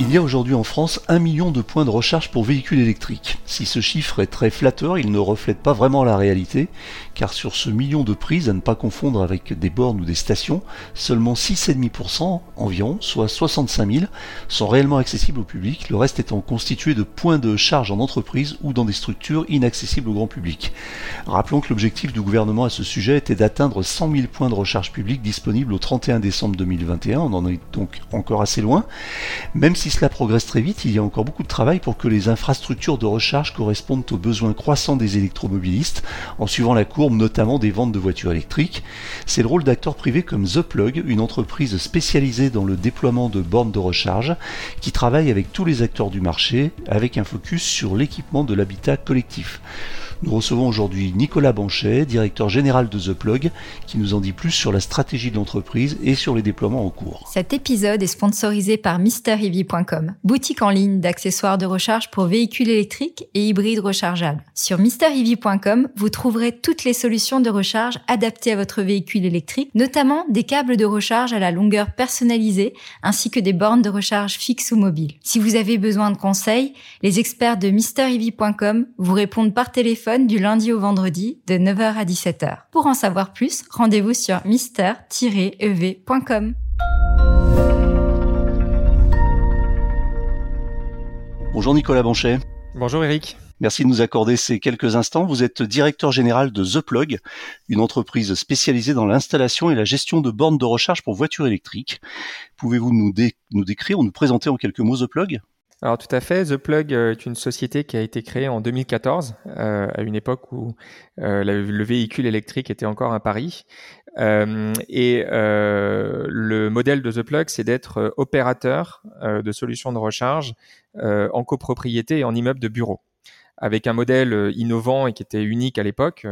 Il y a aujourd'hui en France un million de points de recharge pour véhicules électriques. Si ce chiffre est très flatteur, il ne reflète pas vraiment la réalité, car sur ce million de prises, à ne pas confondre avec des bornes ou des stations, seulement 6,5% environ, soit 65 000, sont réellement accessibles au public, le reste étant constitué de points de charge en entreprise ou dans des structures inaccessibles au grand public. Rappelons que l'objectif du gouvernement à ce sujet était d'atteindre 100 000 points de recharge publics disponibles au 31 décembre 2021, on en est donc encore assez loin, même si si cela progresse très vite, il y a encore beaucoup de travail pour que les infrastructures de recharge correspondent aux besoins croissants des électromobilistes, en suivant la courbe notamment des ventes de voitures électriques. C'est le rôle d'acteurs privés comme The Plug, une entreprise spécialisée dans le déploiement de bornes de recharge, qui travaille avec tous les acteurs du marché, avec un focus sur l'équipement de l'habitat collectif. Nous recevons aujourd'hui Nicolas Banchet, directeur général de The Plug, qui nous en dit plus sur la stratégie de l'entreprise et sur les déploiements en cours. Cet épisode est sponsorisé par MrEV.com, boutique en ligne d'accessoires de recharge pour véhicules électriques et hybrides rechargeables. Sur MrEV.com, vous trouverez toutes les solutions de recharge adaptées à votre véhicule électrique, notamment des câbles de recharge à la longueur personnalisée ainsi que des bornes de recharge fixes ou mobiles. Si vous avez besoin de conseils, les experts de MrEV.com vous répondent par téléphone du lundi au vendredi de 9h à 17h. Pour en savoir plus, rendez-vous sur mister-ev.com. Bonjour Nicolas Banchet. Bonjour Eric. Merci de nous accorder ces quelques instants. Vous êtes directeur général de The Plug, une entreprise spécialisée dans l'installation et la gestion de bornes de recharge pour voitures électriques. Pouvez-vous nous, nous décrire ou nous présenter en quelques mots The Plug? Alors tout à fait, The Plug euh, est une société qui a été créée en 2014, euh, à une époque où euh, le, véhicule électrique était encore un pari. et le modèle de The Plug, c'est d'être opérateur de solutions de recharge en copropriété et en immeuble de bureau avec un modèle innovant et qui était unique à l'époque,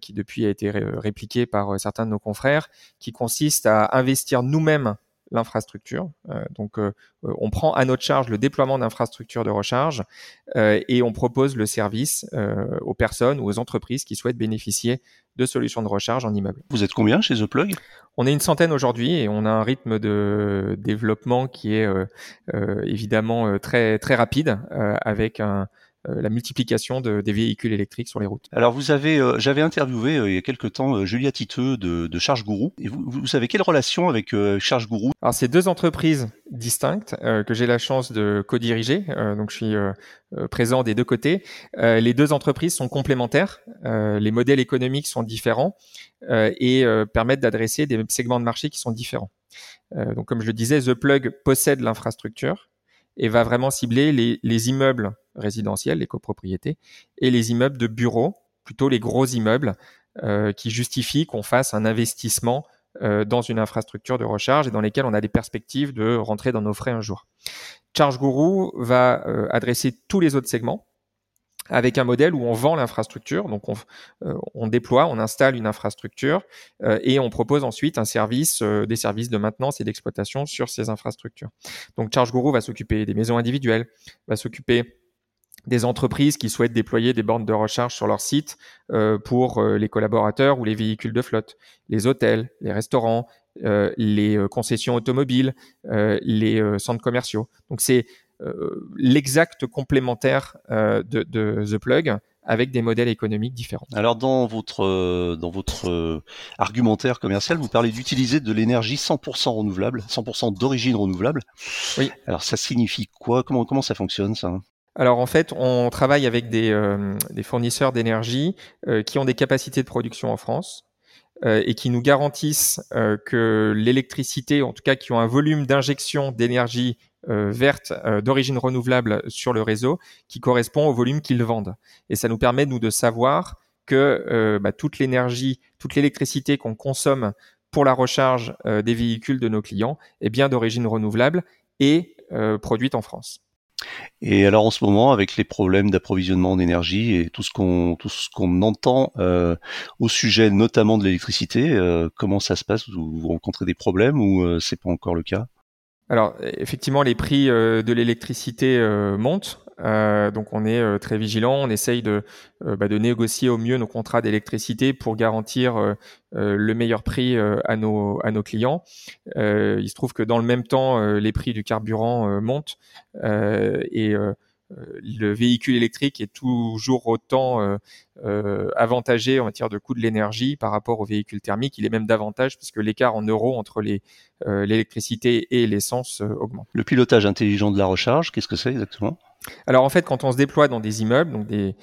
qui depuis a été répliqué par certains de nos confrères, qui consiste à investir nous-mêmes l'infrastructure. Euh, donc, euh, on prend à notre charge le déploiement d'infrastructures de recharge euh, et on propose le service aux personnes ou aux entreprises qui souhaitent bénéficier de solutions de recharge en immeuble. Vous êtes combien chez The Plug On est une centaine aujourd'hui et on a un rythme de développement qui est évidemment très très rapide avec un, euh, la multiplication de, des véhicules électriques sur les routes. Alors vous avez, euh, j'avais interviewé euh, il y a quelque temps Julia Titeux de, de Charge Gourou. Et vous, vous avez quelle relation avec Charge Gourou? Alors c'est deux entreprises distinctes que j'ai la chance de co-diriger. donc je suis présent des deux côtés. les deux entreprises sont complémentaires. les modèles économiques sont différents et permettent d'adresser des segments de marché qui sont différents. donc comme je le disais, The Plug possède l'infrastructure et va vraiment cibler les, les immeubles résidentiels, les copropriétés, et les immeubles de bureaux, plutôt les gros immeubles, euh, qui justifient qu'on fasse un investissement euh, dans une infrastructure de recharge et dans lesquels on a des perspectives de rentrer dans nos frais un jour. Charge Guru va euh, adresser tous les autres segments, avec un modèle où on vend l'infrastructure, donc on, euh, on, déploie, on installe une infrastructure euh, et on propose ensuite un service, euh, des services de maintenance et d'exploitation sur ces infrastructures. Donc ChargeGuru va s'occuper des maisons individuelles, va s'occuper des entreprises qui souhaitent déployer des bornes de recharge sur leur site pour les collaborateurs ou les véhicules de flotte, les hôtels, les restaurants, les concessions automobiles, les centres commerciaux. Donc c'est euh, l'exact complémentaire euh, de, The Plug avec des modèles économiques différents. Alors dans votre euh, dans votre argumentaire commercial, vous parlez d'utiliser de l'énergie 100% renouvelable, 100% d'origine renouvelable. Oui. Alors ça signifie quoi? Comment comment ça fonctionne ça? Alors en fait, on travaille avec des, des fournisseurs d'énergie qui ont des capacités de production en France et qui nous garantissent que l'électricité, en tout cas qui ont un volume d'injection d'énergie euh, verte euh, d'origine renouvelable sur le réseau qui correspond au volume qu'ils vendent. Et ça nous permet, nous, de savoir que euh, bah, toute l'énergie, toute l'électricité qu'on consomme pour la recharge des véhicules de nos clients est bien d'origine renouvelable et produite en France. Et alors en ce moment, avec les problèmes d'approvisionnement en énergie et tout ce qu'on tout ce qu'on entend au sujet notamment de l'électricité, comment ça se passe? Vous, rencontrez des problèmes ou c'est pas encore le cas? Alors effectivement, les prix euh, de l'électricité euh, donc on est très vigilant, on essaye de, bah, de négocier au mieux nos contrats d'électricité pour garantir le meilleur prix à, nos, clients. il se trouve que dans le même temps, les prix du carburant montent et euh, le véhicule électrique est toujours autant euh, euh, avantagé en matière de coût de l'énergie par rapport au véhicule thermique. Il est même davantage puisque l'écart en euros entre l'électricité et l'essence augmente. Le pilotage intelligent de la recharge, qu'est-ce que c'est exactement? Alors en fait, quand on se déploie dans des immeubles, donc des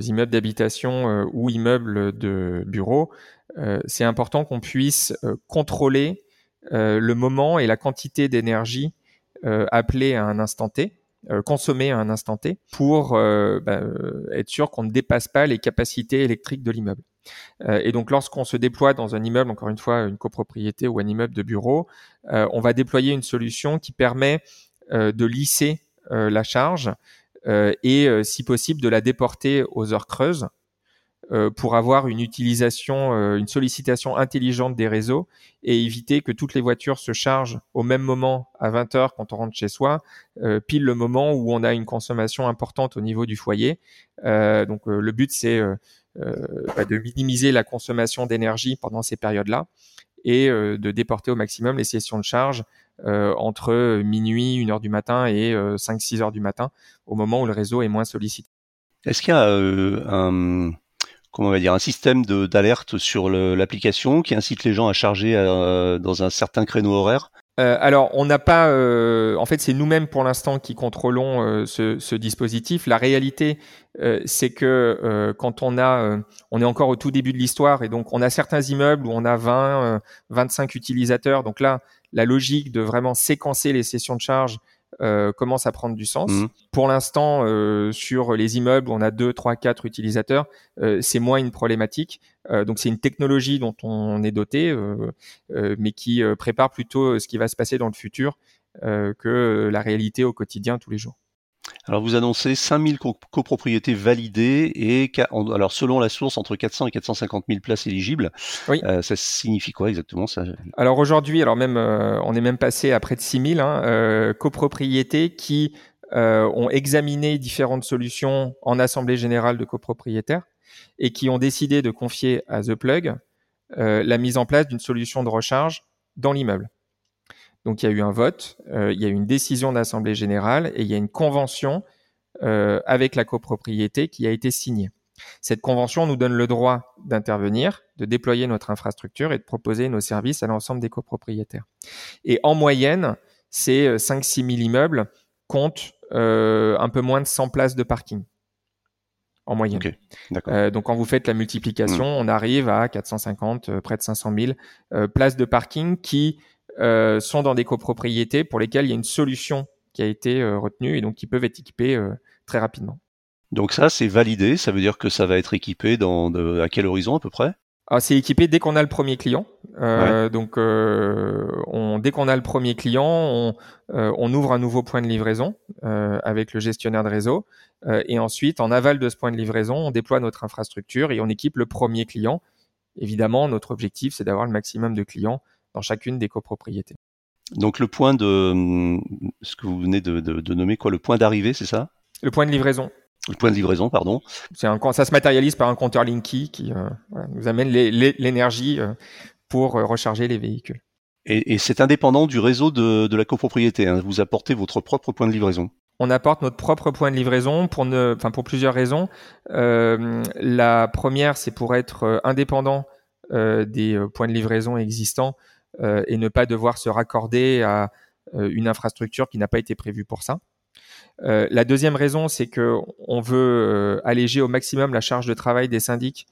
immeubles d'habitation ou immeubles de bureaux, c'est important qu'on puisse contrôler le moment et la quantité d'énergie appelée à un instant T. Euh, consommer à un instant T pour euh, bah, euh, être sûr qu'on ne dépasse pas les capacités électriques de l'immeuble. et donc lorsqu'on se déploie dans un immeuble, encore une fois une copropriété ou un immeuble de bureau, on va déployer une solution qui permet de lisser la charge et si possible de la déporter aux heures creuses euh, pour avoir une utilisation, euh, une sollicitation intelligente des réseaux et éviter que toutes les voitures se chargent au même moment à 20 heures quand on rentre chez soi, euh, pile le moment où on a une consommation importante au niveau du foyer. donc le but c'est bah, de minimiser la consommation d'énergie pendant ces périodes-là et de déporter au maximum les sessions de charge entre minuit, 1 heure du matin et 5-6 heures du matin, au moment où le réseau est moins sollicité. Est-ce qu'il y a un, comment on va dire, un système d'alerte sur l'application qui incite les gens à charger euh, dans un certain créneau horaire? Euh, alors, on n'a pas. Euh, en fait, c'est nous-mêmes pour l'instant qui contrôlons ce, ce, dispositif. La réalité, c'est que quand on a, on est encore au tout début de l'histoire et donc on a certains immeubles où on a 20, 25 utilisateurs. Donc là, la logique de vraiment séquencer les sessions de charge euh, commence à prendre du sens. Mmh. Pour l'instant, euh, sur les immeubles on a 2, 3, 4 utilisateurs, euh, c'est moins une problématique. donc c'est une technologie dont on est doté, mais qui prépare plutôt ce qui va se passer dans le futur que la réalité au quotidien tous les jours. Alors vous annoncez 5000 copropriétés validées et alors selon la source entre 400 et 450 000 places éligibles. Oui. Euh, ça signifie quoi exactement ça? Alors aujourd'hui, alors même euh, on est même passé à près de 6000 hein, euh, copropriétés qui ont examiné différentes solutions en assemblée générale de copropriétaires et qui ont décidé de confier à The Plug la mise en place d'une solution de recharge dans l'immeuble. Donc il y a eu un vote, euh, il y a eu une décision d'assemblée générale et il y a une convention euh, avec la copropriété qui a été signée. Cette convention nous donne le droit d'intervenir, de déployer notre infrastructure et de proposer nos services à l'ensemble des copropriétaires. Et en moyenne, ces 5-6 000 immeubles comptent euh, un peu moins de 100 places de parking en moyenne. Euh, donc quand vous faites la multiplication, mmh. on arrive à 450, près de 500 000 places de parking qui euh, sont dans des copropriétés pour lesquelles il y a une solution qui a été euh, retenue et donc qui peuvent être équipées euh, très rapidement. Donc ça, c'est validé. Ça veut dire que ça va être équipé dans à quel horizon à peu près? Ah, c'est équipé dès qu'on a le premier client. Donc, on, dès qu'on a le premier client, on, on, ouvre un nouveau point de livraison avec le gestionnaire de réseau. et ensuite, en aval de ce point de livraison, on déploie notre infrastructure et on équipe le premier client. Évidemment, notre objectif, c'est d'avoir le maximum de clients dans chacune des copropriétés. Donc le point de ce que vous venez de, nommer quoi, le point d'arrivée, c'est ça? Le point de livraison. Le point de livraison, pardon. C'est un, ça se matérialise par un compteur Linky qui euh, nous amène l'énergie euh, pour euh, recharger les véhicules. Et, c'est indépendant du réseau de, la copropriété. Hein. Vous apportez votre propre point de livraison. On apporte notre propre point de livraison pour, ne, enfin pour plusieurs raisons. la première, c'est pour être indépendant des points de livraison existants et ne pas devoir se raccorder à euh, une infrastructure qui n'a pas été prévue pour ça. Euh, la deuxième raison, c'est que on veut alléger au maximum la charge de travail des syndics.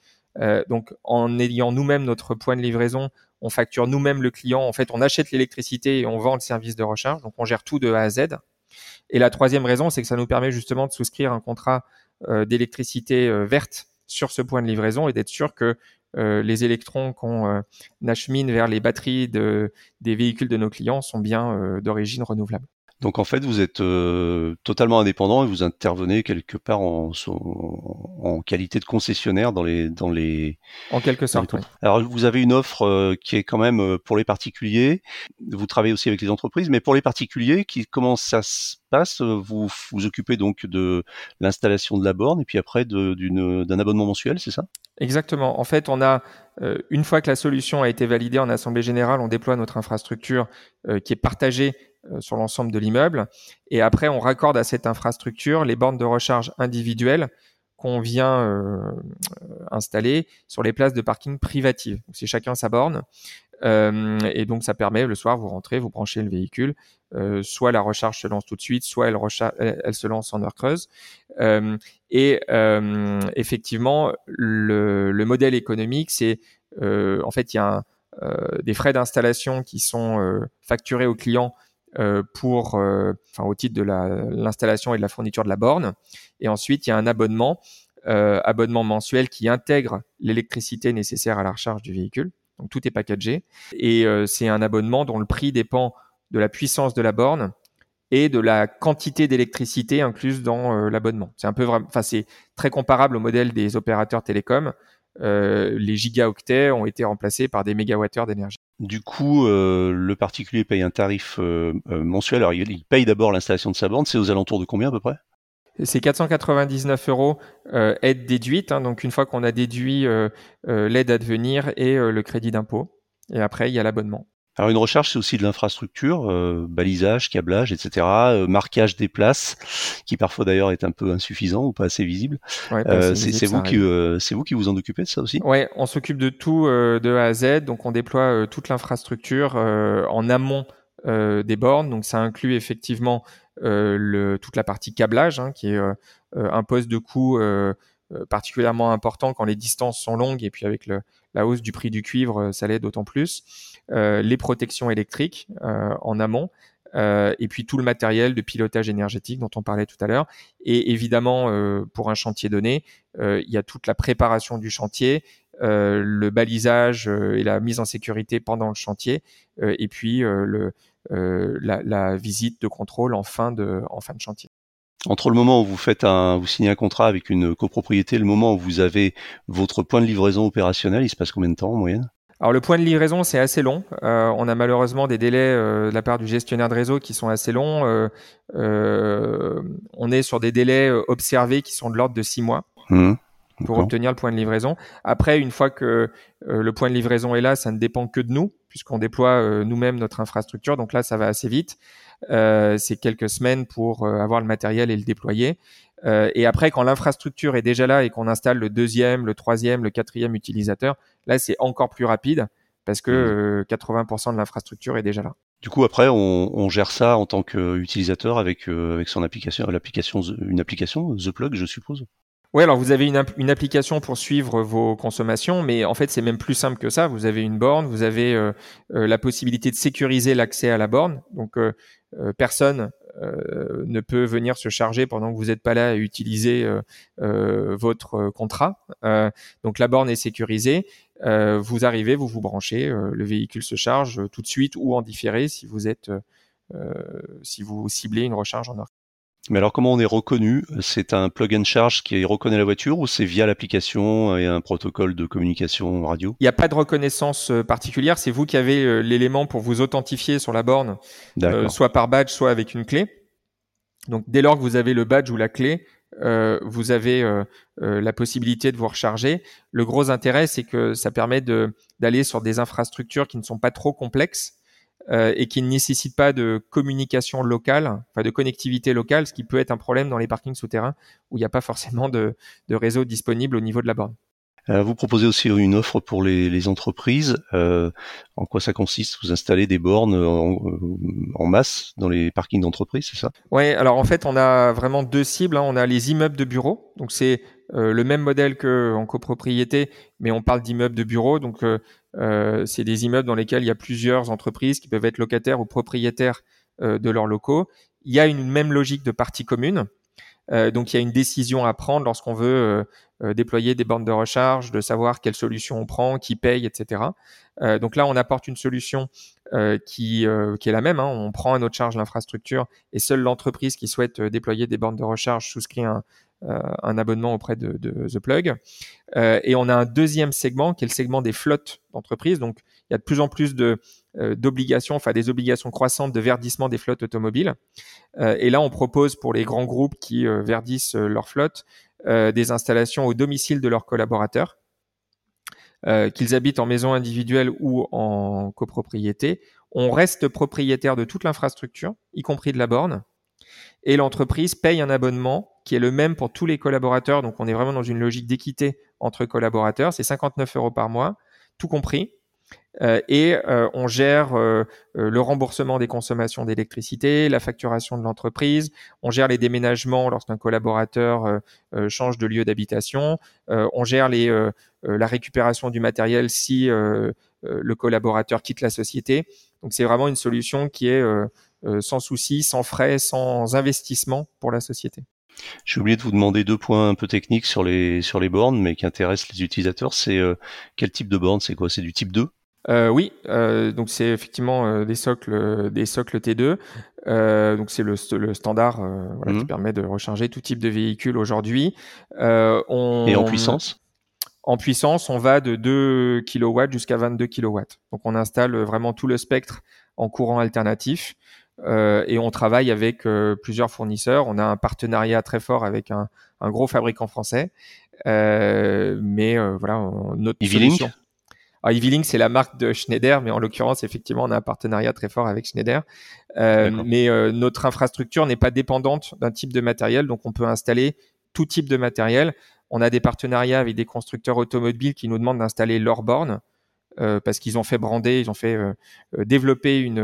donc, en ayant nous-mêmes notre point de livraison, on facture nous-mêmes le client. En fait, on achète l'électricité et on vend le service de recharge. Donc, on gère tout de A à Z. Et la troisième raison, c'est que ça nous permet justement de souscrire un contrat d'électricité verte sur ce point de livraison et d'être sûr que euh, les électrons qu'on euh, achemine vers les batteries de, des véhicules de nos clients sont bien euh, d'origine renouvelable. Donc en fait, vous êtes euh, totalement indépendant et vous intervenez quelque part en, en, qualité de concessionnaire dans les dans les. En quelque sorte. Alors vous avez une offre euh, qui est quand même euh, pour les particuliers. Vous travaillez aussi avec les entreprises, mais pour les particuliers, qui comment ça se passe? Vous vous occupez donc de l'installation de la borne et puis après d'un abonnement mensuel, c'est ça? Exactement. En fait, on a une fois que la solution a été validée en assemblée générale, on déploie notre infrastructure qui est partagée sur l'ensemble de l'immeuble. Et après, on raccorde à cette infrastructure les bornes de recharge individuelles qu'on vient euh, installer sur les places de parking privatives. C'est chacun sa borne. Euh, et donc, ça permet le soir, vous rentrez, vous branchez le véhicule. Euh, soit la recharge se lance tout de suite, soit elle, se lance en heure creuse. Euh, et effectivement, le, le, modèle économique, c'est en fait, il y a des frais d'installation qui sont facturés aux clients euh, pour, euh, enfin, au titre de l'installation et de la fourniture de la borne. Et ensuite, il y a un abonnement, euh, abonnement mensuel qui intègre l'électricité nécessaire à la recharge du véhicule. Donc tout est packagé. Et c'est un abonnement dont le prix dépend de la puissance de la borne et de la quantité d'électricité incluse dans l'abonnement. C'est un peu enfin c'est très comparable au modèle des opérateurs télécoms. Les gigaoctets ont été remplacés par des mégawattheures d'énergie. Du coup, euh, le particulier paye un tarif euh, euh, mensuel. Alors, il, paye d'abord l'installation de sa borne. C'est aux alentours de combien à peu près? C'est 499 euros aide déduite. Hein. donc une fois qu'on a déduit l'aide à devenir et le crédit d'impôt. Et après, il y a l'abonnement. Alors une recharge, c'est aussi de l'infrastructure, euh, balisage, câblage, etc., euh, marquage des places, qui parfois d'ailleurs est un peu insuffisant ou pas assez visible. euh, c'est vous qui, c'est vous qui vous en occupez de ça aussi? Ouais, on s'occupe de tout de A à Z, donc on déploie toute l'infrastructure en amont des bornes, donc ça inclut effectivement le, toute la partie câblage, hein, qui est un poste de coût particulièrement important quand les distances sont longues et puis avec le, la hausse du prix du cuivre, ça l'est d'autant plus. Euh, les protections électriques euh, en amont. Euh, et puis tout le matériel de pilotage énergétique dont on parlait tout à l'heure. Et évidemment, pour un chantier donné, il y a toute la préparation du chantier, le balisage et la mise en sécurité pendant le chantier, et puis la, visite de contrôle en fin de, en fin de chantier. Entre le moment où vous faites un, vous signez un contrat avec une copropriété, le moment où vous avez votre point de livraison opérationnel, il se passe combien de temps en moyenne? Alors le point de livraison, c'est assez long. Euh, on a malheureusement des délais euh, de la part du gestionnaire de réseau qui sont assez longs. Euh, on est sur des délais observés qui sont de l'ordre de six mois. Mmh. pour obtenir le point de livraison. Après, une fois que le point de livraison est là, ça ne dépend que de nous, puisqu'on déploie nous-mêmes notre infrastructure. Donc là, ça va assez vite. c'est quelques semaines pour avoir le matériel et le déployer. Euh, et après, quand l'infrastructure est déjà là et qu'on installe le deuxième, le troisième, le quatrième utilisateur, là, c'est encore plus rapide parce que 80% mmh. euh, de l'infrastructure est déjà là. Du coup, après, on, on gère ça en tant qu'utilisateur avec, euh, avec son application, l'application, une application, The Plug, je suppose? Oui, alors vous avez une, une, application pour suivre vos consommations, mais en fait c'est même plus simple que ça. Vous avez une borne, vous avez la possibilité de sécuriser l'accès à la borne. Donc personne ne peut venir se charger pendant que vous n'êtes pas là à utiliser euh, euh, votre contrat. donc la borne est sécurisée. vous arrivez, vous vous branchez, le véhicule se charge tout de suite ou en différé si vous êtes si vous ciblez une recharge en heure. Mais alors comment on est reconnu? C'est un plug and charge qui reconnaît la voiture ou c'est via l'application et un protocole de communication radio? Il n'y a pas de reconnaissance euh, particulière, c'est vous qui avez euh, l'élément pour vous authentifier sur la borne, euh, soit par badge, soit avec une clé. Donc dès lors que vous avez le badge ou la clé, vous avez la possibilité de vous recharger. Le gros intérêt, c'est que ça permet d'aller sur des infrastructures qui ne sont pas trop complexes euh, et qui ne nécessite pas de communication locale, enfin de connectivité locale, ce qui peut être un problème dans les parkings souterrains où il n'y a pas forcément de, de réseau disponible au niveau de la borne. Euh, vous proposez aussi une offre pour les, les entreprises. Euh, en quoi ça consiste? Vous installez des bornes en, en masse dans les parkings d'entreprise, c'est ça? Oui, alors en fait, on a vraiment deux cibles. Hein. On a les immeubles de bureaux, donc c'est euh, le même modèle qu'en copropriété, mais on parle d'immeubles de bureaux. Donc, euh, euh, c'est des immeubles dans lesquels il y a plusieurs entreprises qui peuvent être locataires ou propriétaires de leurs locaux. Il y a une même logique de partie commune. donc il y a une décision à prendre lorsqu'on veut déployer des bornes de recharge, de savoir quelle solution on prend, qui paye, etc. donc là, on apporte une solution qui, est la même. Hein. On prend à notre charge l'infrastructure et seule l'entreprise qui souhaite déployer des bornes de recharge souscrit un, un abonnement auprès de, The Plug. et on a un deuxième segment qui est le segment des flottes d'entreprises. Donc il y a de plus en plus de euh, d'obligations, enfin des obligations croissantes de verdissement des flottes automobiles. Euh, et là, on propose pour les grands groupes qui euh, verdissent leur flotte des installations au domicile de leurs collaborateurs, qu'ils habitent en maison individuelle ou en copropriété. On reste propriétaire de toute l'infrastructure, y compris de la borne, et l'entreprise paye un abonnement qui est le même pour tous les collaborateurs. Donc, on est vraiment dans une logique d'équité entre collaborateurs. C'est 59 euros par mois, tout compris. Euh, et euh, on gère euh, le remboursement des consommations d'électricité, la facturation de l'entreprise, on gère les déménagements lorsqu'un collaborateur change de lieu d'habitation, on gère la récupération du matériel si le collaborateur quitte la société. Donc c'est vraiment une solution qui est sans souci, sans frais, sans investissement pour la société. J'ai oublié de vous demander deux points un peu techniques sur les sur les bornes, mais qui intéressent les utilisateurs. C'est quel type de borne? C'est quoi? C'est du type 2 euh, oui, euh, donc c'est effectivement euh, des socles, des socles T2. donc c'est le, le, standard voilà, qui mhm. permet de recharger tout type de véhicule aujourd'hui. On... Et en puissance? En puissance, on va de 2 kW jusqu'à 22 kW. Donc on installe vraiment tout le spectre en courant alternatif. Et on travaille avec plusieurs fournisseurs. On a un partenariat très fort avec un, un gros fabricant français. mais voilà, notre. Alors, Evilink, c'est la marque de Schneider, mais en l'occurrence, effectivement, on a un partenariat très fort avec Schneider. Euh, mais euh, notre infrastructure n'est pas dépendante d'un type de matériel, donc on peut installer tout type de matériel. On a des partenariats avec des constructeurs automobiles qui nous demandent d'installer leur borne. Euh, parce qu'ils ont fait brander, ils ont fait euh, développer une,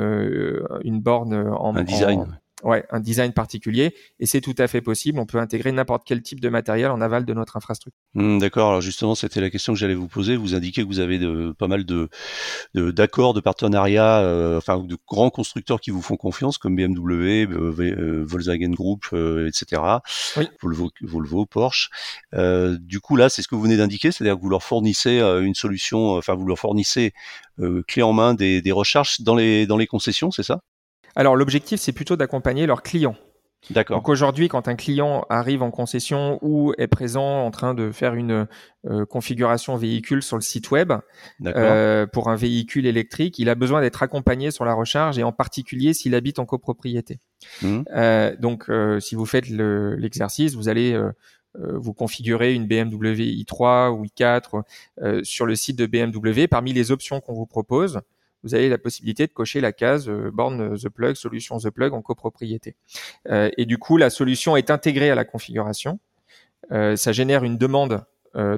une borne en un design. Ouais, un design particulier, et c'est tout à fait possible. On peut intégrer n'importe quel type de matériel en aval de notre infrastructure. Hmm, d'accord. Alors justement, c'était la question que j'allais vous poser. Vous indiquez que vous avez de, pas mal de d'accords, de, partenariats, euh, enfin de grands constructeurs qui vous font confiance, comme BMW, euh, euh, Volkswagen Group, etc. Oui. Volvo, Volvo, Porsche. du coup, là, c'est ce que vous venez d'indiquer, c'est-à-dire que vous leur fournissez une solution, enfin vous leur fournissez clé en main des, des recharges dans les dans les concessions, c'est ça? Alors l'objectif, c'est plutôt d'accompagner leurs clients. D'accord. Donc aujourd'hui, quand un client arrive en concession ou est présent en train de faire une euh, configuration véhicule sur le site web euh, pour un véhicule électrique, il a besoin d'être accompagné sur la recharge et en particulier s'il habite en copropriété. Mmh. Euh, donc si vous faites l'exercice, vous allez vous configurer une BMW i3 ou i4 sur le site de BMW. Parmi les options qu'on vous propose, vous avez la possibilité de cocher la case euh, borne The Plug, solution The Plug en copropriété. Euh, et du coup, la solution est intégrée à la configuration. Euh, ça génère une demande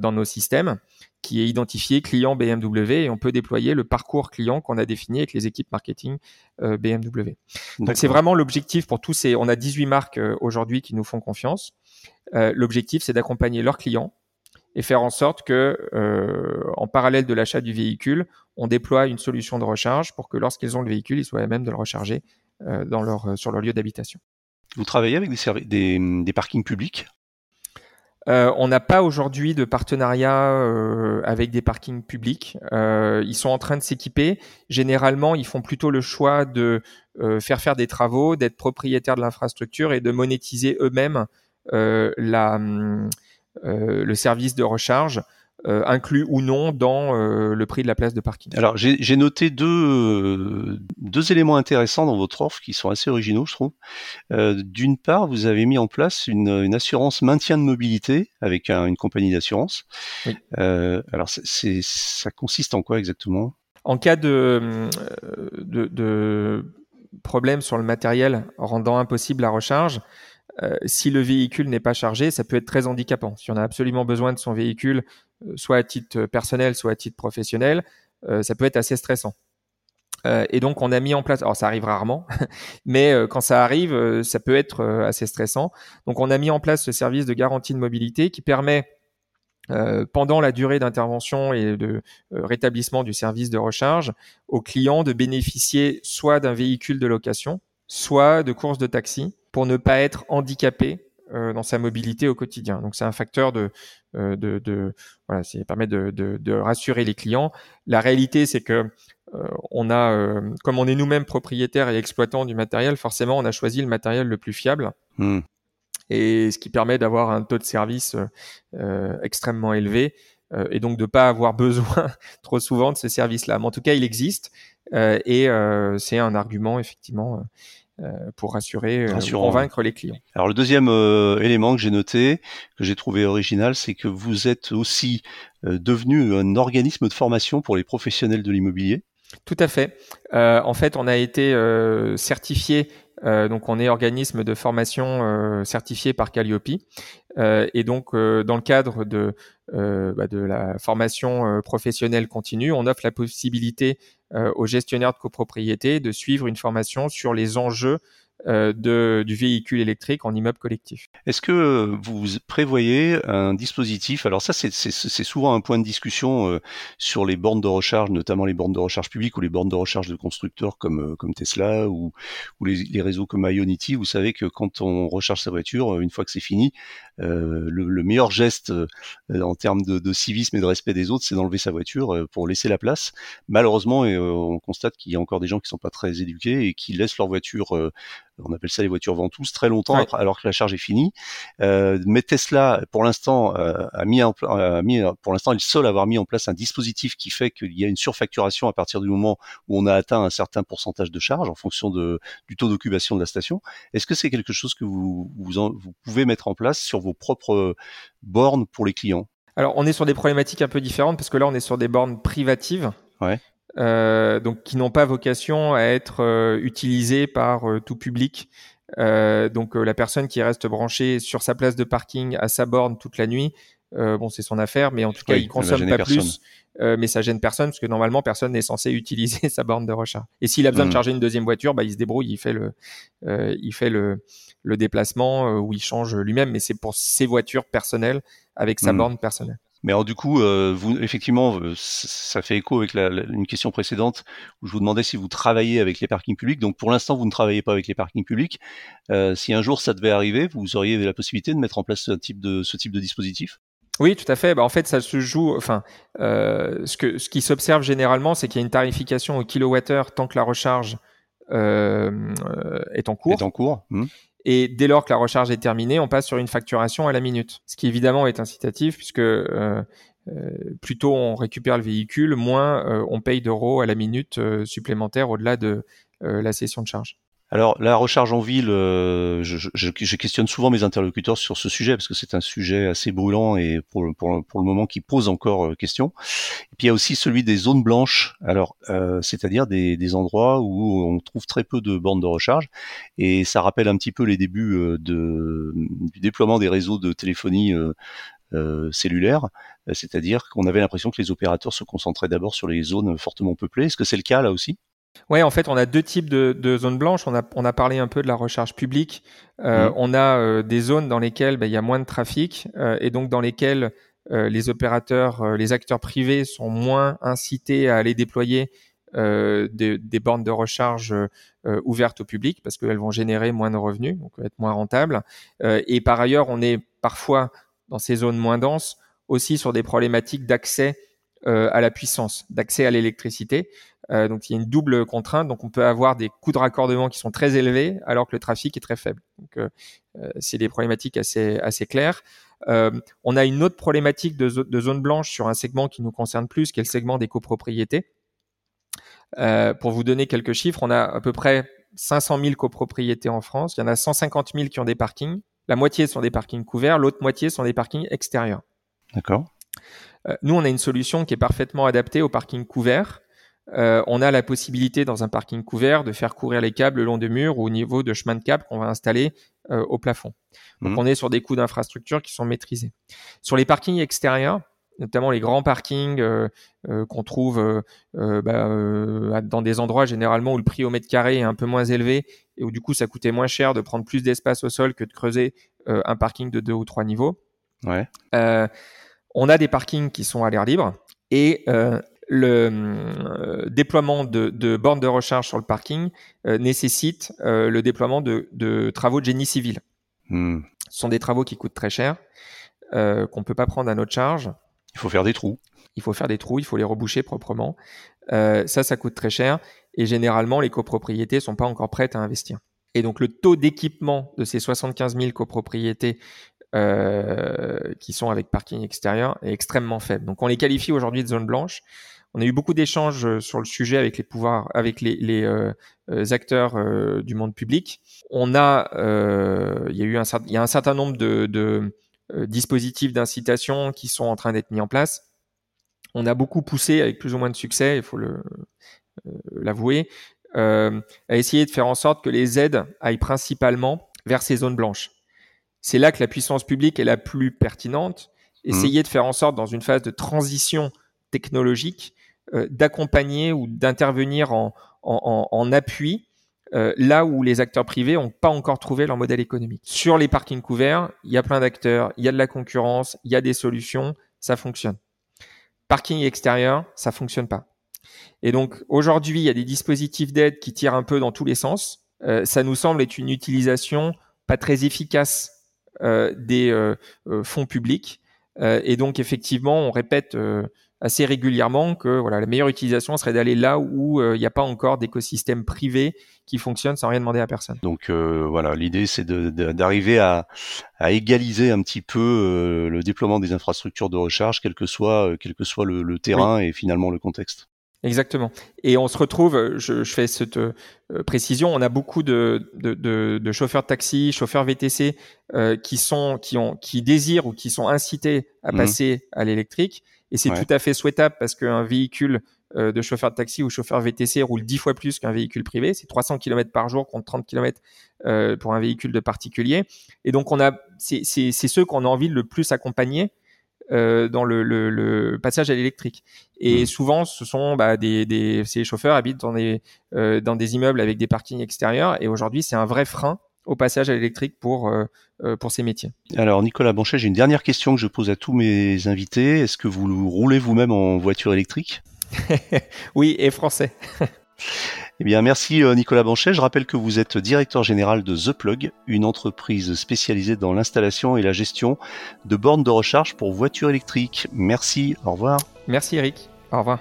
dans nos systèmes qui est identifié client BMW et on peut déployer le parcours client qu'on a défini avec les équipes marketing BMW. Donc c'est vraiment l'objectif pour tous ces, on a 18 marques aujourd'hui qui nous font confiance. l'objectif c'est d'accompagner leurs clients et faire en sorte que, euh, en parallèle de l'achat du véhicule, on déploie une solution de recharge pour que lorsqu'ils ont le véhicule, ils soient à même de le recharger euh, dans leur, euh, sur leur lieu d'habitation. Vous travaillez avec des, des, des parkings publics? Euh, on n'a pas aujourd'hui de partenariat euh, avec des parkings publics. Euh, ils sont en train de s'équiper. Généralement, ils font plutôt le choix de faire faire des travaux, d'être propriétaires de l'infrastructure et de monétiser eux-mêmes la, hum, le service de recharge euh, inclus ou non dans euh, le prix de la place de parking. Alors j'ai noté deux, deux éléments intéressants dans votre offre qui sont assez originaux, je trouve. D'une part, vous avez mis en place une, une assurance maintien de mobilité avec une compagnie d'assurance. Oui. alors c'est ça consiste en quoi exactement? En cas de, de, de problème sur le matériel rendant impossible la recharge, euh, si le véhicule n'est pas chargé, ça peut être très handicapant. Si on a absolument besoin de son véhicule, euh, soit à titre personnel, soit à titre professionnel, euh, ça peut être assez stressant. et donc on a mis en place, alors ça arrive rarement, mais quand ça arrive, ça peut être assez stressant. Donc on a mis en place ce service de garantie de mobilité qui permet pendant la durée d'intervention et de rétablissement du service de recharge aux clients de bénéficier soit d'un véhicule de location, soit de courses de taxi pour ne pas être handicapé dans sa mobilité au quotidien. Donc c'est un facteur de, de, de voilà, c'est permet de, de, de, rassurer les clients. La réalité, c'est que on a, comme on est nous-mêmes propriétaires et exploitants du matériel, forcément, on a choisi le matériel le plus fiable. Hmm. Et ce qui permet d'avoir un taux de service extrêmement élevé euh, et donc de pas avoir besoin trop souvent de ce service-là. Mais en tout cas, il existe euh, et euh, c'est un argument effectivement pour rassurer, pour convaincre les clients. Alors le deuxième élément que j'ai noté, que j'ai trouvé original, c'est que vous êtes aussi devenu un organisme de formation pour les professionnels de l'immobilier. Tout à fait. Euh, en fait, on a été euh, certifié, euh, donc on est organisme de formation certifié par Calliope, et donc dans le cadre de bah, de la formation professionnelle continue, on offre la possibilité aux gestionnaires de copropriété de suivre une formation sur les enjeux euh, de, du véhicule électrique en immeuble collectif. Est-ce que vous prévoyez un dispositif Alors ça, c'est souvent un point de discussion euh, sur les bornes de recharge, notamment les bornes de recharge publiques ou les bornes de recharge de constructeurs comme, euh, comme Tesla ou, ou les, réseaux comme Ionity. Vous savez que quand on recharge sa voiture, une fois que c'est fini, euh, le, le, meilleur geste en termes de, de, civisme et de respect des autres, c'est d'enlever sa voiture pour laisser la place. Malheureusement, on constate qu'il y a encore des gens qui sont pas très éduqués et qui laissent leur voiture on appelle ça les voitures ventouses, très longtemps alors que la charge est finie. Euh, mais Tesla, pour l'instant, euh, a mis, a mis, pour l'instant, il seul avoir mis en place un dispositif qui fait qu'il y a une surfacturation à partir du moment où on a atteint un certain pourcentage de charge en fonction de, du taux d'occupation de la station. Est-ce que c'est quelque chose que vous, vous, vous pouvez mettre en place sur vos propres bornes pour les clients? Alors, on est sur des problématiques un peu différentes parce que là, on est sur des bornes privatives. Ouais. Euh, donc qui n'ont pas vocation à être euh, utilisées par euh, tout public. donc la personne qui reste branchée sur sa place de parking à sa borne toute la nuit, bon c'est son affaire, mais en tout cas il consomme pas plus. mais ça gêne personne parce que normalement personne n'est censé utiliser sa borne de recharge. Et s'il a besoin de hmm. charger une deuxième voiture, bah, il se débrouille, il fait le, il fait le, le déplacement ou il change lui-même, mais c'est pour ses voitures personnelles avec sa hmm. borne personnelle. Mais alors du coup, euh, vous effectivement, euh, ça fait écho avec la, une question précédente où je vous demandais si vous travaillez avec les parkings publics. Donc pour l'instant, vous ne travaillez pas avec les parkings publics. Euh, si un jour ça devait arriver, vous auriez la possibilité de mettre en place ce type de, ce type de dispositif? Oui, tout à fait. Bah, en fait, ça se joue. Enfin, euh, ce, que, ce qui s'observe généralement, c'est qu'il y a une tarification au kilowattheure tant que la recharge euh, est en cours. Est en cours. Hmm. Et dès lors que la recharge est terminée, on passe sur une facturation à la minute. Ce qui évidemment est incitatif puisque euh, euh, plus tôt on récupère le véhicule, moins euh, on paye d'euros à la minute supplémentaire au-delà de la session de charge. Alors la recharge en ville, euh, je, je, je, questionne souvent mes interlocuteurs sur ce sujet parce que c'est un sujet assez brûlant et pour, pour, pour, le moment qui pose encore euh, question. Et puis il y a aussi celui des zones blanches, alors euh, c'est-à-dire des, des, endroits où on trouve très peu de bornes de recharge et ça rappelle un petit peu les débuts euh, de, du déploiement des réseaux de téléphonie euh, cellulaire, c'est-à-dire qu'on avait l'impression que les opérateurs se concentraient d'abord sur les zones fortement peuplées. Est-ce que c'est le cas là aussi? Ouais, en fait, on a deux types de, zones blanches. On a, on a parlé un peu de la recharge publique. Euh, mmh. On a euh, des zones dans lesquelles ben, il y a moins de trafic euh, et donc dans lesquelles les opérateurs, les acteurs privés sont moins incités à aller déployer des, des, bornes de recharge ouvertes au public parce qu'elles vont générer moins de revenus, donc être moins rentables. et par ailleurs, on est parfois dans ces zones moins denses aussi sur des problématiques d'accès à la puissance, d'accès à l'électricité. Euh, donc il y a une double contrainte. Donc on peut avoir des coûts de raccordement qui sont très élevés alors que le trafic est très faible. Donc euh, euh c'est des problématiques assez assez claires. Euh, on a une autre problématique de, de, zone blanche sur un segment qui nous concerne plus, qui est le segment des copropriétés. Euh, pour vous donner quelques chiffres, on a à peu près 500 000 copropriétés en France. Il y en a 150 000 qui ont des parkings. La moitié sont des parkings couverts, l'autre moitié sont des parkings extérieurs. D'accord. Nous, on a une solution qui est parfaitement adaptée aux parkings couverts euh, on a la possibilité dans un parking couvert de faire courir les câbles le long des murs ou au niveau de chemin de câbles qu'on va installer euh, au plafond. Donc mhm. on est sur des coûts d'infrastructure qui sont maîtrisés. Sur les parkings extérieurs, notamment les grands parkings euh, qu'on trouve bah, dans des endroits généralement où le prix au mètre carré est un peu moins élevé et où du coup ça coûtait moins cher de prendre plus d'espace au sol que de creuser un parking de deux ou trois niveaux. Ouais. On a des parkings qui sont à l'air libre et le euh, déploiement de, bornes de recharge sur le parking euh, nécessite euh, le déploiement de, travaux de génie civil. Hmm. Ce sont des travaux qui coûtent très cher, euh, qu'on ne peut pas prendre à notre charge. Il faut faire des trous. Il faut faire des trous, il faut les reboucher proprement. Euh, ça, ça coûte très cher. Et généralement, les copropriétés sont pas encore prêtes à investir. Et donc, le taux d'équipement de ces 75 000 copropriétés euh, qui sont avec parking extérieur est extrêmement faible. Donc, on les qualifie aujourd'hui de zone blanche. On a eu beaucoup d'échanges sur le sujet avec les pouvoirs, avec les, euh, acteurs euh, du monde public. On a, euh, il y a eu un, certain nombre de, euh, dispositifs d'incitation qui sont en train d'être mis en place. On a beaucoup poussé avec plus ou moins de succès, il faut euh, l'avouer, euh, à essayer de faire en sorte que les aides aillent principalement vers ces zones blanches. C'est là que la puissance publique est la plus pertinente. Mmh. Essayer mmh. de faire en sorte, dans une phase de transition technologique, euh, d'accompagner ou d'intervenir en, en, en, appui euh, là où les acteurs privés n'ont pas encore trouvé leur modèle économique. Sur les parkings couverts, il y a plein d'acteurs, il y a de la concurrence, il y a des solutions, ça fonctionne. Parking extérieur, ça fonctionne pas. Et donc aujourd'hui, il y a des dispositifs d'aide qui tirent un peu dans tous les sens. Euh, ça nous semble être une utilisation pas très efficace des euh, euh fonds publics. Euh, et donc effectivement, on répète assez régulièrement que voilà, la meilleure utilisation serait d'aller là où il n'y a pas encore d'écosystème privé qui fonctionne sans rien demander à personne. Donc voilà, l'idée c'est d'arriver à, à, égaliser un petit peu le déploiement des infrastructures de recharge, quel que soit, quel que soit le, le terrain oui. et finalement le contexte. Exactement. Et on se retrouve, je, je fais cette euh, précision, on a beaucoup de, de, de, de, chauffeurs de taxi, chauffeurs VTC euh, qui sont, qui ont, qui désirent ou qui sont incités à mmh. passer à l'électrique. Et c'est ouais. tout à fait souhaitable parce qu'un véhicule euh, de chauffeur de taxi ou chauffeur VTC roule dix fois plus qu'un véhicule privé. C'est 300 km par jour contre 30 km euh, pour un véhicule de particulier. Et donc on a, c'est ceux qu'on a envie de le plus accompagner euh, dans le, le, le, passage à l'électrique. Et mmh. souvent, ce sont bah, des, des, ces chauffeurs habitent dans des, euh, dans des immeubles avec des parkings extérieurs. Et aujourd'hui, c'est un vrai frein au passage à l'électrique pour, euh, euh pour ces métiers. Alors Nicolas Banchet, j'ai une dernière question que je pose à tous mes invités. Est-ce que vous roulez vous-même en voiture électrique? Oui, et français. Eh bien, merci euh, Nicolas Banchet. Je rappelle que vous êtes directeur général de The Plug, une entreprise spécialisée dans l'installation et la gestion de bornes de recharge pour voitures électriques. Merci, au revoir. Merci Eric, au revoir.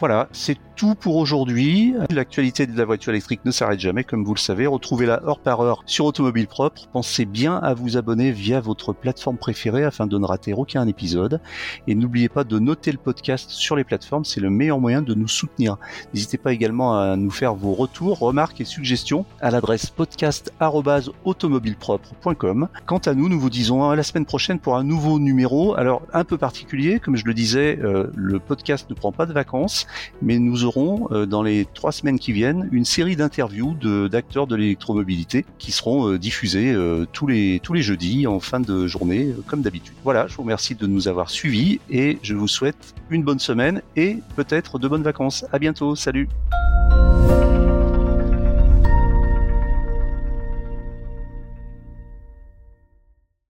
Voilà, c'est tout pour aujourd'hui. L'actualité de la voiture électrique ne s'arrête jamais, comme vous le savez. Retrouvez-la heure par heure sur Automobile Propre. Pensez bien à vous abonner via votre plateforme préférée afin de ne rater aucun épisode. Et n'oubliez pas de noter le podcast sur les plateformes, c'est le meilleur moyen de nous soutenir. N'hésitez pas également à nous faire vos retours, remarques et suggestions à l'adresse podcast.automobilepropre.com. Quant à nous, nous vous disons à la semaine prochaine pour un nouveau numéro. Alors, un peu particulier, comme je le disais, euh, le podcast ne prend pas de vacances, mais nous aurons euh, dans les trois semaines qui viennent une série d'interviews d'acteurs de, de l'électromobilité qui seront euh, diffusées euh, tous les tous les jeudis en fin de journée comme d'habitude. Voilà, je vous remercie de nous avoir suivis et je vous souhaite une bonne semaine et peut-être de bonnes vacances. À bientôt, salut.